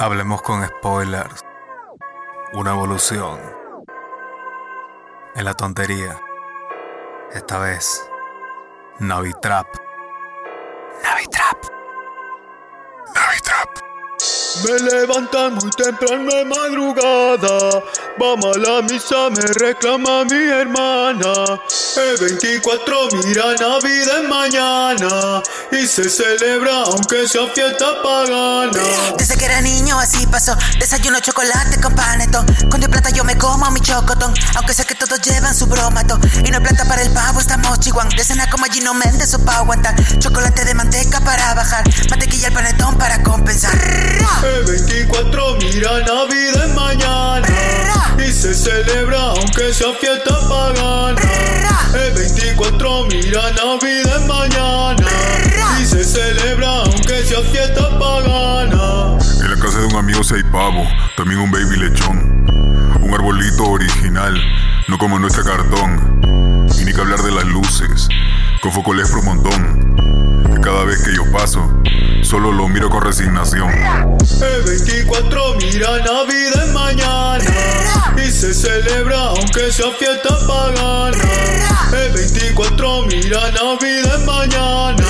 Hablemos con spoilers. Una evolución. En la tontería. Esta vez. Navitrap. Navitrap. Navitrap. Me levantan muy temprano de madrugada. Vamos a la misa, me reclama mi hermana. El 24 mira Navidad es mañana. Y se celebra aunque sea fiesta pagana. Desde que era niño así pasó. Desayuno chocolate con panetón. Con de plata yo me como mi chocotón. Aunque sé que todos llevan su bromato. Y no hay plata para el pavo, estamos chihuahua. De cena como Gino Méndez o pa' aguantar. Chocolate de manteca para bajar. Mantequilla al panetón para compensar. El 24 mira Navidad es mañana. Y se celebra aunque sea fiesta pagana. El 24 mira Navidad es mañana. Y se celebra aunque sea fiesta pagana. En la casa de un amigo seis pavos, también un baby lechón. Un arbolito original, no como nuestra cartón. Y ni que hablar de las luces, con foco les un montón. Cada vez que yo paso, solo lo miro con resignación. El 24 mira Navidad es mañana. Y se celebra aunque sea fiesta pagana. El 24 mira Navidad es mañana.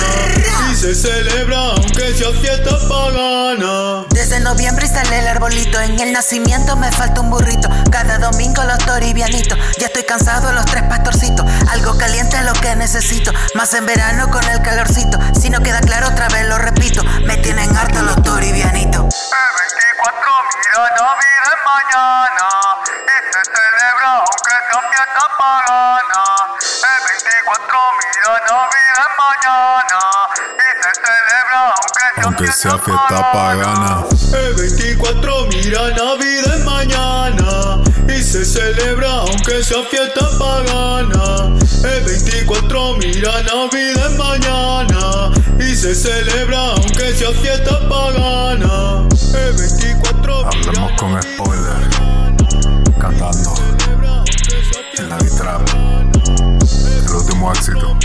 Y se celebra aunque sea fiesta pagana. Desde noviembre sale el arbolito. En el nacimiento me falta un burrito. Cada domingo los toribianitos. Ya estoy cansado de los tres pastorcitos. Algo caliente es lo que necesito. Más en verano con el calorcito. Si no queda claro, otra vez lo repito. Me tienen harto los toribianitos. El 24 mira Navidad es mañana. Y se celebra aunque sea fiesta pagana. El 24 mira Navidad es mañana. Y se celebra aunque sea Aunque sea fiesta fiesta pagana. pagana. El 24 mira Navidad es mañana y se celebra aunque sea fiesta pagana. Y la Navidad es mañana y se celebra aunque sea fiesta pagana. El 24 Hablamos con spoiler, cantando en la guitarra. El último éxito.